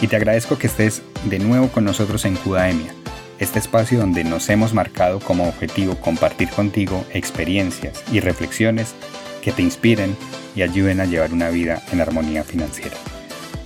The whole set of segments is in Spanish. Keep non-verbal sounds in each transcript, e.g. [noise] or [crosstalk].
y te agradezco que estés de nuevo con nosotros en Cudaemia, este espacio donde nos hemos marcado como objetivo compartir contigo experiencias y reflexiones que te inspiren y ayuden a llevar una vida en armonía financiera.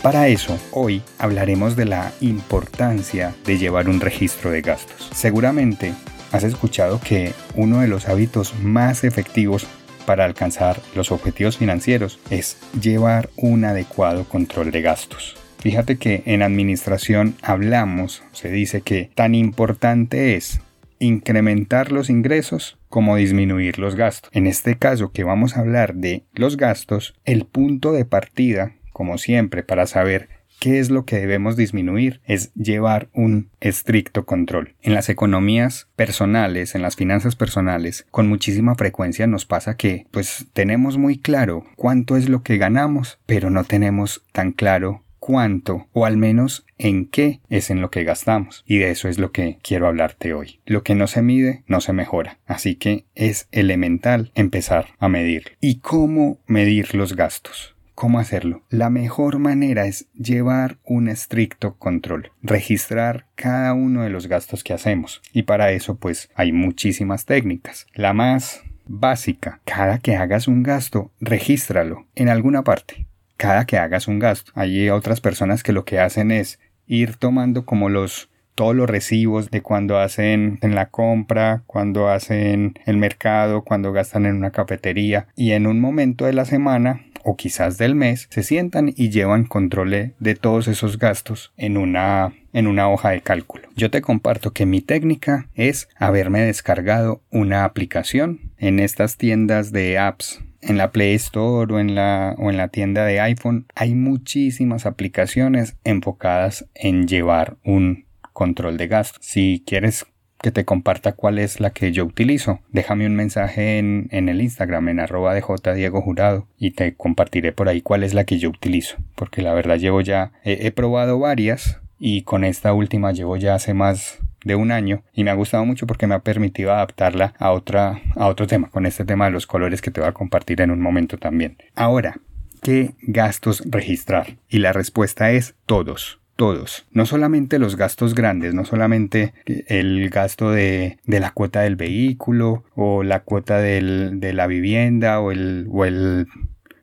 Para eso, hoy hablaremos de la importancia de llevar un registro de gastos. Seguramente has escuchado que uno de los hábitos más efectivos para alcanzar los objetivos financieros es llevar un adecuado control de gastos. Fíjate que en administración hablamos, se dice que tan importante es incrementar los ingresos como disminuir los gastos. En este caso que vamos a hablar de los gastos, el punto de partida, como siempre, para saber qué es lo que debemos disminuir es llevar un estricto control. En las economías personales, en las finanzas personales, con muchísima frecuencia nos pasa que pues tenemos muy claro cuánto es lo que ganamos, pero no tenemos tan claro cuánto o al menos en qué es en lo que gastamos. Y de eso es lo que quiero hablarte hoy. Lo que no se mide no se mejora. Así que es elemental empezar a medir. ¿Y cómo medir los gastos? ¿Cómo hacerlo? La mejor manera es llevar un estricto control, registrar cada uno de los gastos que hacemos. Y para eso pues hay muchísimas técnicas. La más básica, cada que hagas un gasto, regístralo en alguna parte cada que hagas un gasto. Hay otras personas que lo que hacen es ir tomando como los todos los recibos de cuando hacen en la compra, cuando hacen el mercado, cuando gastan en una cafetería y en un momento de la semana o quizás del mes se sientan y llevan control de todos esos gastos en una en una hoja de cálculo. Yo te comparto que mi técnica es haberme descargado una aplicación en estas tiendas de apps en la Play Store o en la, o en la tienda de iPhone hay muchísimas aplicaciones enfocadas en llevar un control de gasto. Si quieres que te comparta cuál es la que yo utilizo, déjame un mensaje en, en el Instagram en arroba de Diego Jurado y te compartiré por ahí cuál es la que yo utilizo. Porque la verdad llevo ya, he probado varias y con esta última llevo ya hace más de un año y me ha gustado mucho porque me ha permitido adaptarla a otra a otro tema con este tema de los colores que te voy a compartir en un momento también. Ahora, ¿qué gastos registrar? Y la respuesta es todos todos, no solamente los gastos grandes, no solamente el gasto de, de la cuota del vehículo o la cuota del, de la vivienda o el, o el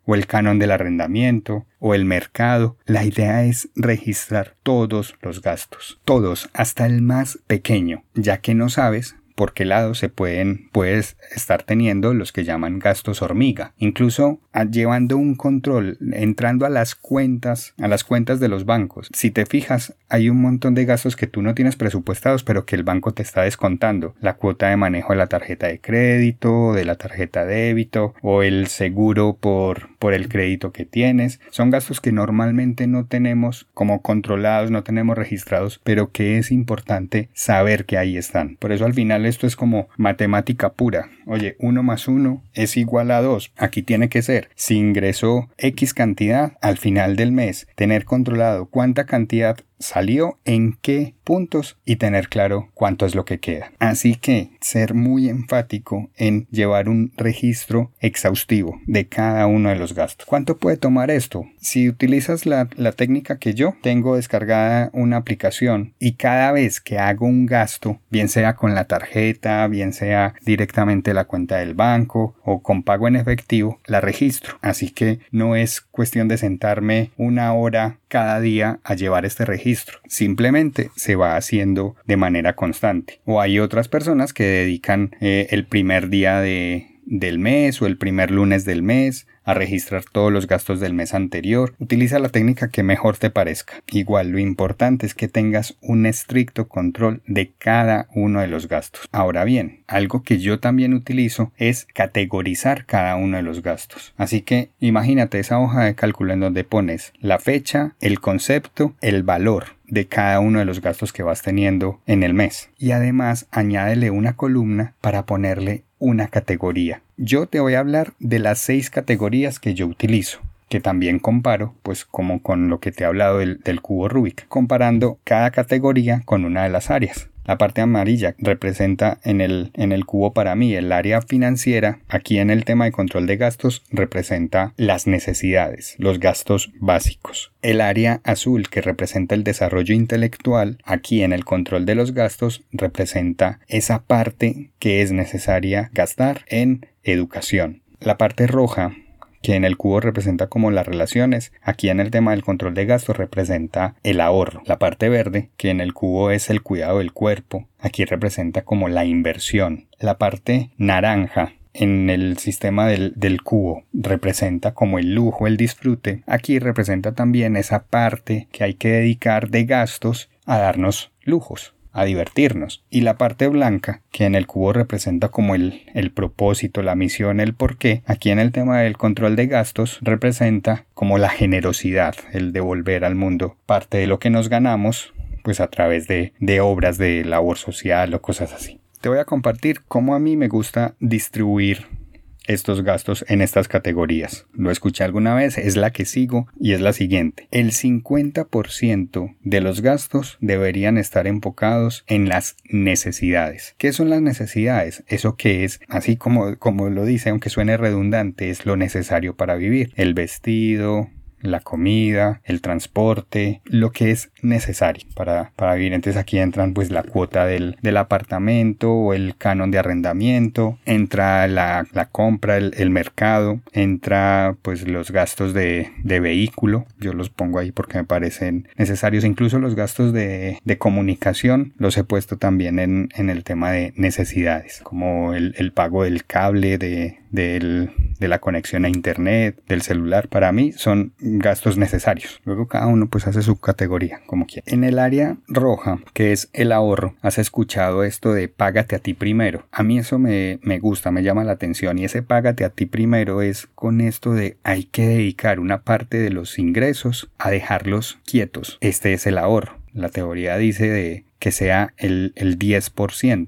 o el canon del arrendamiento o el mercado. La idea es registrar todos los gastos, todos, hasta el más pequeño, ya que no sabes por qué lado se pueden puedes estar teniendo los que llaman gastos hormiga. Incluso llevando un control entrando a las cuentas a las cuentas de los bancos. Si te fijas hay un montón de gastos que tú no tienes presupuestados pero que el banco te está descontando. La cuota de manejo de la tarjeta de crédito de la tarjeta de débito o el seguro por por el crédito que tienes. Son gastos que normalmente no tenemos como controlados no tenemos registrados pero que es importante saber que ahí están. Por eso al final esto es como matemática pura. Oye, 1 más 1 es igual a 2. Aquí tiene que ser, si ingresó X cantidad al final del mes, tener controlado cuánta cantidad salió, en qué puntos y tener claro cuánto es lo que queda. Así que ser muy enfático en llevar un registro exhaustivo de cada uno de los gastos. ¿Cuánto puede tomar esto? Si utilizas la, la técnica que yo tengo descargada una aplicación y cada vez que hago un gasto, bien sea con la tarjeta, bien sea directamente la cuenta del banco o con pago en efectivo, la registro. Así que no es cuestión de sentarme una hora cada día a llevar este registro registro. Simplemente se va haciendo de manera constante. O hay otras personas que dedican eh, el primer día de, del mes o el primer lunes del mes a registrar todos los gastos del mes anterior. Utiliza la técnica que mejor te parezca. Igual lo importante es que tengas un estricto control de cada uno de los gastos. Ahora bien, algo que yo también utilizo es categorizar cada uno de los gastos. Así que imagínate esa hoja de cálculo en donde pones la fecha, el concepto, el valor de cada uno de los gastos que vas teniendo en el mes. Y además añádele una columna para ponerle una categoría. Yo te voy a hablar de las seis categorías que yo utilizo que también comparo, pues como con lo que te he hablado del, del, cubo Rubik, comparando cada categoría con una de las áreas. La parte amarilla representa en el, en el cubo para mí el área financiera. Aquí en el tema de control de gastos representa las necesidades, los gastos básicos. El área azul que representa el desarrollo intelectual, aquí en el control de los gastos representa esa parte que es necesaria gastar en educación. La parte roja que en el cubo representa como las relaciones, aquí en el tema del control de gastos representa el ahorro. La parte verde, que en el cubo es el cuidado del cuerpo, aquí representa como la inversión. La parte naranja, en el sistema del, del, cubo representa como el lujo, el disfrute, aquí representa también esa parte que hay que dedicar de gastos a darnos lujos a divertirnos. Y la parte blanca, que en el cubo representa como el, el propósito, la misión, el porqué, aquí en el tema del control de gastos representa como la generosidad, el devolver al mundo parte de lo que nos ganamos, pues a través de, de obras de labor social o cosas así. Te voy a compartir cómo a mí me gusta distribuir estos gastos en estas categorías. Lo escuché alguna vez, es la que sigo y es la siguiente. El 50% de los gastos deberían estar enfocados en las necesidades. ¿Qué son las necesidades? Eso que es, así como, como lo dice, aunque suene redundante, es lo necesario para vivir. El vestido, la comida, el transporte, lo que es necesario para, para vivir. Entonces aquí entran pues la cuota del, del apartamento o el canon de arrendamiento, entra la, la compra, el, el, mercado, entra pues los gastos de, de, vehículo, yo los pongo ahí porque me parecen necesarios, incluso los gastos de, de comunicación los he puesto también en, en, el tema de necesidades, como el, el pago del cable, de, del, de la conexión a internet, del celular, para mí son gastos necesarios. Luego cada uno pues hace su categoría como quiera. En el área roja, que es el ahorro, has escuchado esto de págate a ti primero. A mí eso me, me gusta, me llama la atención y ese págate a ti primero es con esto de hay que dedicar una parte de los ingresos a dejarlos quietos. Este es el ahorro. La teoría dice de que sea el, el 10%.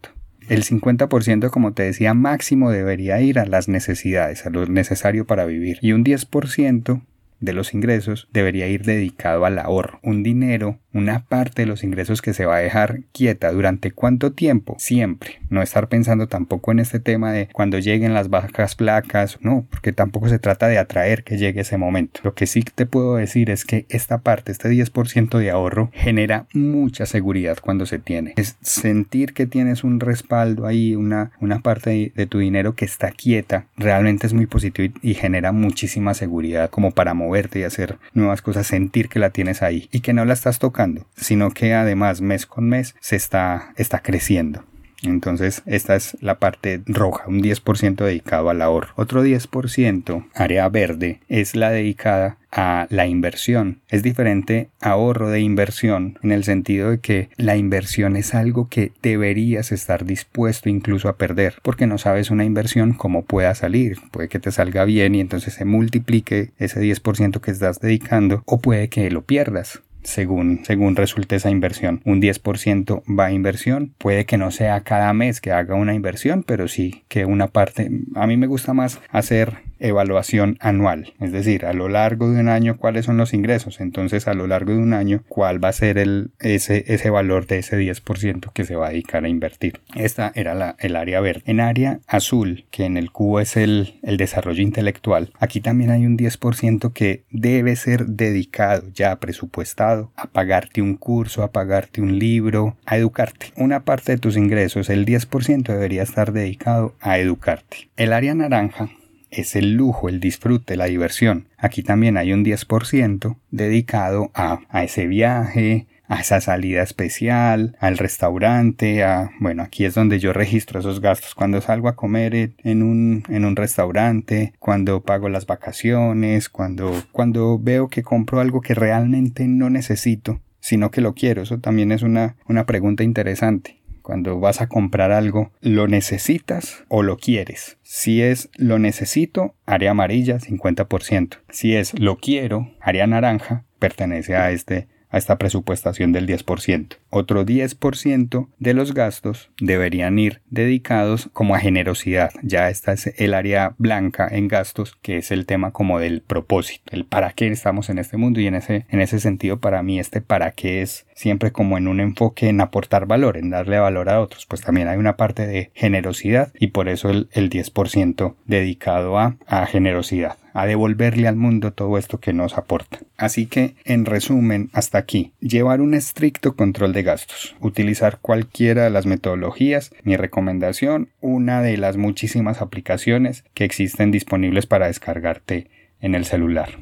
El 50%, como te decía, máximo debería ir a las necesidades, a lo necesario para vivir. Y un 10% de los ingresos debería ir dedicado al ahorro. Un dinero, una parte de los ingresos que se va a dejar quieta durante cuánto tiempo? Siempre. No estar pensando tampoco en este tema de cuando lleguen las bajas placas. No, porque tampoco se trata de atraer que llegue ese momento. Lo que sí te puedo decir es que esta parte, este 10% de ahorro, genera mucha seguridad cuando se tiene. Es sentir que tienes un respaldo ahí, una, una parte de tu dinero que está quieta, realmente es muy positivo y, genera muchísima seguridad como para mover verte y hacer nuevas cosas, sentir que la tienes ahí y que no la estás tocando, sino que además mes con mes se está, está creciendo. Entonces, esta es la parte roja, un 10% dedicado al ahorro. Otro 10%, área verde, es la dedicada a la inversión. Es diferente ahorro de inversión en el sentido de que la inversión es algo que deberías estar dispuesto incluso a perder porque no sabes una inversión cómo pueda salir. Puede que te salga bien y entonces se multiplique ese 10% que estás dedicando o puede que lo pierdas según, según resulte esa inversión. Un 10% va a inversión. Puede que no sea cada mes que haga una inversión, pero sí que una parte. A mí me gusta más hacer evaluación anual, es decir, a lo largo de un año cuáles son los ingresos, entonces a lo largo de un año cuál va a ser el, ese, ese valor de ese 10% que se va a dedicar a invertir. Esta era la, el área verde. En área azul, que en el cubo es el, el desarrollo intelectual, aquí también hay un 10% que debe ser dedicado ya presupuestado a pagarte un curso, a pagarte un libro, a educarte. Una parte de tus ingresos, el 10% debería estar dedicado a educarte. El área naranja es el lujo, el disfrute, la diversión. Aquí también hay un 10% dedicado a, a ese viaje, a esa salida especial, al restaurante, a, bueno, aquí es donde yo registro esos gastos, cuando salgo a comer en un, en un restaurante, cuando pago las vacaciones, cuando, cuando veo que compro algo que realmente no necesito, sino que lo quiero. Eso también es una, una pregunta interesante. Cuando vas a comprar algo, ¿lo necesitas o lo quieres? Si es lo necesito, área amarilla 50%. Si es lo quiero, área naranja, pertenece a este a esta presupuestación del 10%. Otro 10% de los gastos deberían ir dedicados como a generosidad. Ya esta es el área blanca en gastos, que es el tema como del propósito, el para qué estamos en este mundo y en ese, en ese sentido para mí este para qué es siempre como en un enfoque en aportar valor, en darle valor a otros. Pues también hay una parte de generosidad y por eso el, el 10% dedicado a, a generosidad a devolverle al mundo todo esto que nos aporta. Así que, en resumen, hasta aquí, llevar un estricto control de gastos, utilizar cualquiera de las metodologías, mi recomendación, una de las muchísimas aplicaciones que existen disponibles para descargarte en el celular.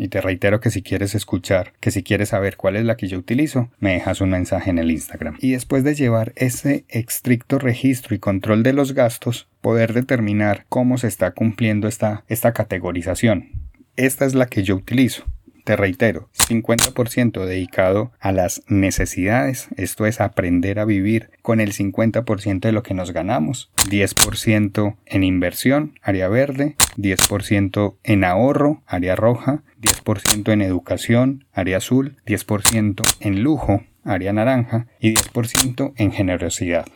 Y te reitero que si quieres escuchar, que si quieres saber cuál es la que yo utilizo, me dejas un mensaje en el Instagram. Y después de llevar ese estricto registro y control de los gastos, poder determinar cómo se está cumpliendo esta, esta categorización. Esta es la que yo utilizo. Te reitero, 50% dedicado a las necesidades, esto es aprender a vivir con el 50% de lo que nos ganamos, 10% en inversión, área verde, 10% en ahorro, área roja, 10% en educación, área azul, 10% en lujo, área naranja y 10% en generosidad.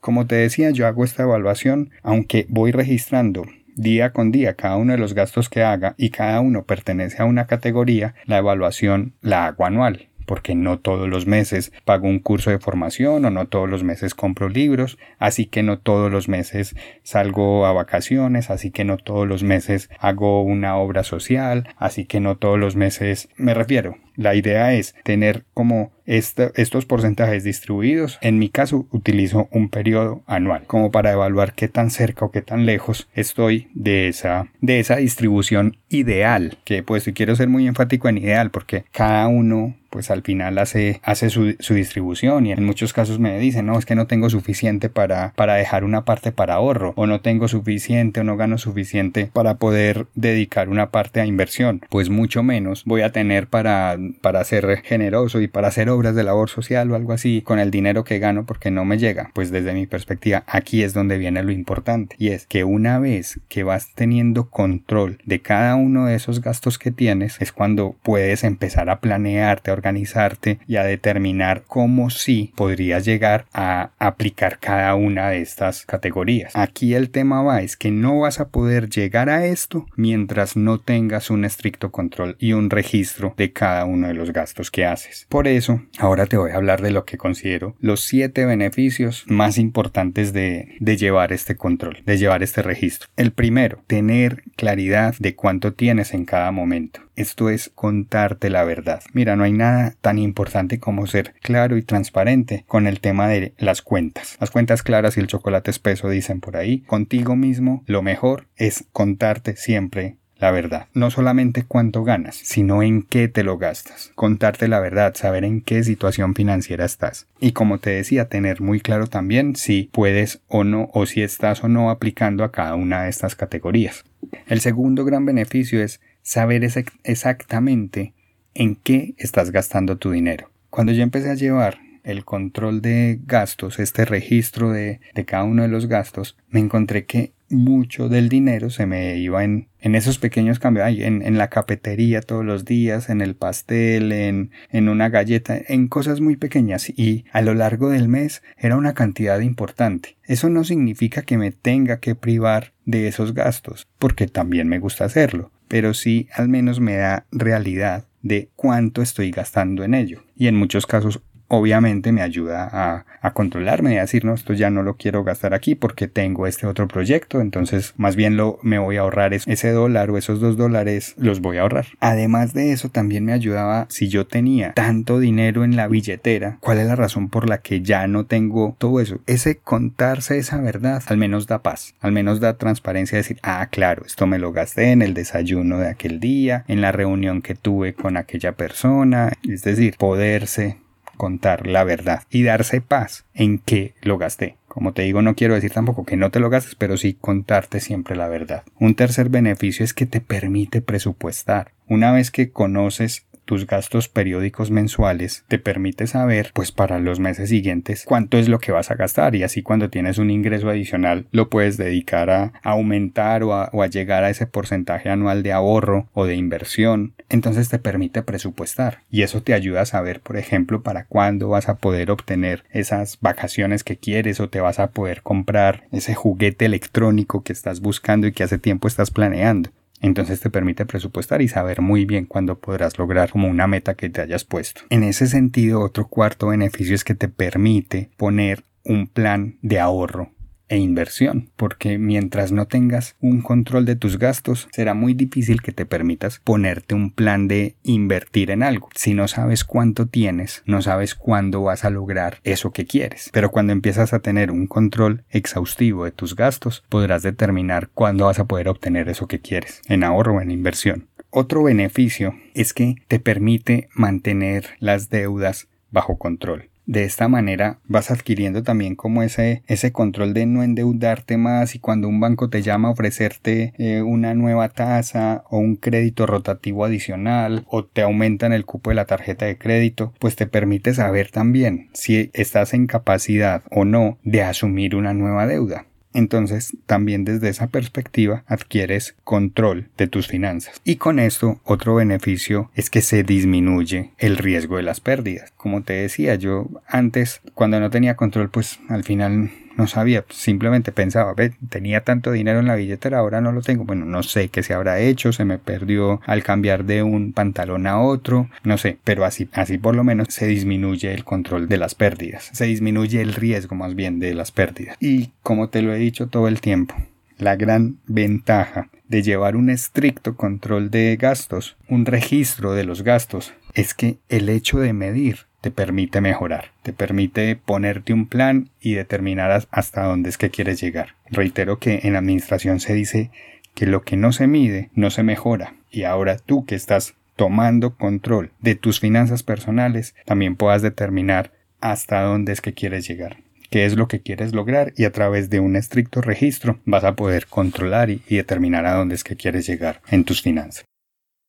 Como te decía, yo hago esta evaluación, aunque voy registrando día con día cada uno de los gastos que haga y cada uno pertenece a una categoría, la evaluación la hago anual porque no todos los meses pago un curso de formación o no todos los meses compro libros, así que no todos los meses salgo a vacaciones, así que no todos los meses hago una obra social, así que no todos los meses me refiero. La idea es tener como estos porcentajes distribuidos. En mi caso utilizo un periodo anual como para evaluar qué tan cerca o qué tan lejos estoy de esa, de esa distribución ideal. Que pues quiero ser muy enfático en ideal porque cada uno pues al final hace, hace su, distribución y en muchos casos me dicen, no, es que no tengo suficiente para, para dejar una parte para ahorro o no tengo suficiente o no gano suficiente para poder dedicar una parte a inversión. Pues mucho menos voy a tener para, para ser generoso y para hacer obras de labor social o algo así con el dinero que gano porque no me llega. Pues desde mi perspectiva aquí es donde viene lo importante y es que una vez que vas teniendo control de cada uno de esos gastos que tienes es cuando puedes empezar a planearte, organizarte y a determinar cómo sí podrías llegar a aplicar cada una de estas categorías. Aquí el tema va es que no vas a poder llegar a esto mientras no tengas un estricto control y un registro de cada uno de los gastos que haces. Por eso, ahora te voy a hablar de lo que considero los siete beneficios más importantes de, de llevar este control, de llevar este registro. El primero, tener claridad de cuánto tienes en cada momento. Esto es contarte la verdad. Mira, no hay nada tan importante como ser claro y transparente con el tema de las cuentas. Las cuentas claras y el chocolate espeso dicen por ahí. Contigo mismo lo mejor es contarte siempre la verdad. No solamente cuánto ganas, sino en qué te lo gastas. Contarte la verdad, saber en qué situación financiera estás. Y como te decía, tener muy claro también si puedes o no, o si estás o no aplicando a cada una de estas categorías. El segundo gran beneficio es saber exactamente en qué estás gastando tu dinero. Cuando yo empecé a llevar el control de gastos, este registro de, cada uno de los gastos, me encontré que mucho del dinero se me iba en, en esos pequeños cambios, en, en, la cafetería todos los días, en el pastel, en, en una galleta, en cosas muy pequeñas y a lo largo del mes era una cantidad importante. Eso no significa que me tenga que privar de esos gastos, porque también me gusta hacerlo, pero sí al menos me da realidad de cuánto estoy gastando en ello. Y en muchos casos obviamente me ayuda a, a, controlarme y a decir, no, esto ya no lo quiero gastar aquí porque tengo este otro proyecto, entonces más bien lo, me voy a ahorrar ese dólar o esos dos dólares, los voy a ahorrar. Además de eso, también me ayudaba si yo tenía tanto dinero en la billetera, cuál es la razón por la que ya no tengo todo eso. Ese contarse esa verdad al menos da paz, al menos da transparencia, decir, ah, claro, esto me lo gasté en el desayuno de aquel día, en la reunión que tuve con aquella persona, es decir, poderse contar la verdad y darse paz en que lo gasté. Como te digo, no quiero decir tampoco que no te lo gastes, pero sí contarte siempre la verdad. Un tercer beneficio es que te permite presupuestar. Una vez que conoces tus gastos periódicos mensuales te permite saber pues para los meses siguientes cuánto es lo que vas a gastar y así cuando tienes un ingreso adicional lo puedes dedicar a aumentar o a, llegar a ese porcentaje anual de ahorro o de inversión. Entonces te permite presupuestar y eso te ayuda a saber por ejemplo para cuándo vas a poder obtener esas vacaciones que quieres o te vas a poder comprar ese juguete electrónico que estás buscando y que hace tiempo estás planeando entonces te permite presupuestar y saber muy bien cuándo podrás lograr como una meta que te hayas puesto. En ese sentido, otro cuarto beneficio es que te permite poner un plan de ahorro e inversión, porque mientras no tengas un control de tus gastos, será muy difícil que te permitas ponerte un plan de invertir en algo. Si no sabes cuánto tienes, no sabes cuándo vas a lograr eso que quieres. Pero cuando empiezas a tener un control exhaustivo de tus gastos, podrás determinar cuándo vas a poder obtener eso que quieres, en ahorro o en inversión. Otro beneficio es que te permite mantener las deudas bajo control. De esta manera vas adquiriendo también como ese, ese control de no endeudarte más y cuando un banco te llama a ofrecerte eh, una nueva tasa o un crédito rotativo adicional o te aumentan el cupo de la tarjeta de crédito, pues te permite saber también si estás en capacidad o no de asumir una nueva deuda entonces también desde esa perspectiva adquieres control de tus finanzas. Y con esto otro beneficio es que se disminuye el riesgo de las pérdidas. Como te decía, yo antes cuando no tenía control pues al final no sabía, simplemente pensaba, ve, tenía tanto dinero en la billetera, ahora no lo tengo. Bueno, no sé qué se habrá hecho, se me perdió al cambiar de un pantalón a otro, no sé, pero así, así por lo menos se disminuye el control de las pérdidas, se disminuye el riesgo más bien de las pérdidas. Y como te lo he dicho todo el tiempo, la gran ventaja de llevar un estricto control de gastos, un registro de los gastos, es que el hecho de medir te permite mejorar, te permite ponerte un plan y determinar hasta dónde es que quieres llegar. Reitero que en administración se dice que lo que no se mide no se mejora y ahora tú que estás tomando control de tus finanzas personales también puedas determinar hasta dónde es que quieres llegar qué es lo que quieres lograr y a través de un estricto registro vas a poder controlar y, determinar a dónde es que quieres llegar en tus finanzas.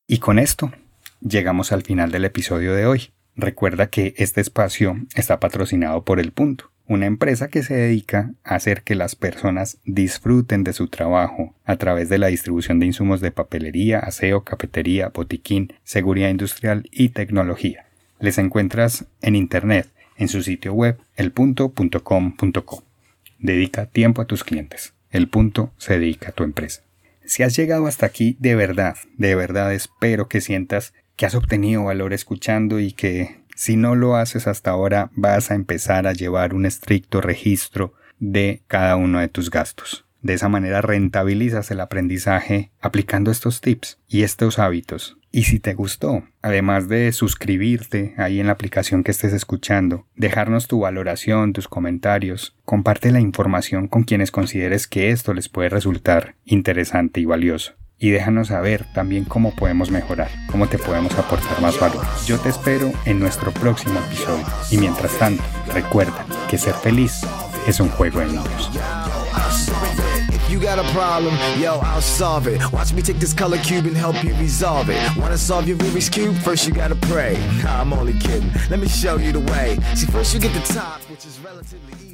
Y con esto llegamos al final del episodio de hoy. Recuerda que este espacio está patrocinado por El Punto, una empresa que se dedica a hacer que las personas disfruten de su trabajo a través de la distribución de insumos de papelería, aseo, cafetería, botiquín, seguridad industrial y tecnología. Les encuentras en Internet, en su sitio web elpunto.com.co. Dedica tiempo a tus clientes. El punto se dedica a tu empresa. Si has llegado hasta aquí, de verdad, de verdad espero que sientas que has obtenido valor escuchando y que si no lo haces hasta ahora vas a empezar a llevar un estricto registro de cada uno de tus gastos. De esa manera rentabilizas el aprendizaje aplicando estos tips y estos hábitos. Y si te gustó, además de suscribirte ahí en la aplicación que estés escuchando, dejarnos tu valoración, tus comentarios, comparte la información con quienes consideres que esto les puede resultar interesante y valioso y déjanos saber también cómo podemos mejorar, cómo te podemos aportar más valor. Yo te espero en nuestro próximo episodio y mientras tanto, recuerda que ser feliz es un juego de niños. You got a problem, yo, I'll solve it. Watch me take this color cube and help you resolve it. Wanna solve your Rubik's Cube? First you gotta pray. Nah, [laughs] I'm only kidding. Let me show you the way. See, first you get the top, which is relatively easy.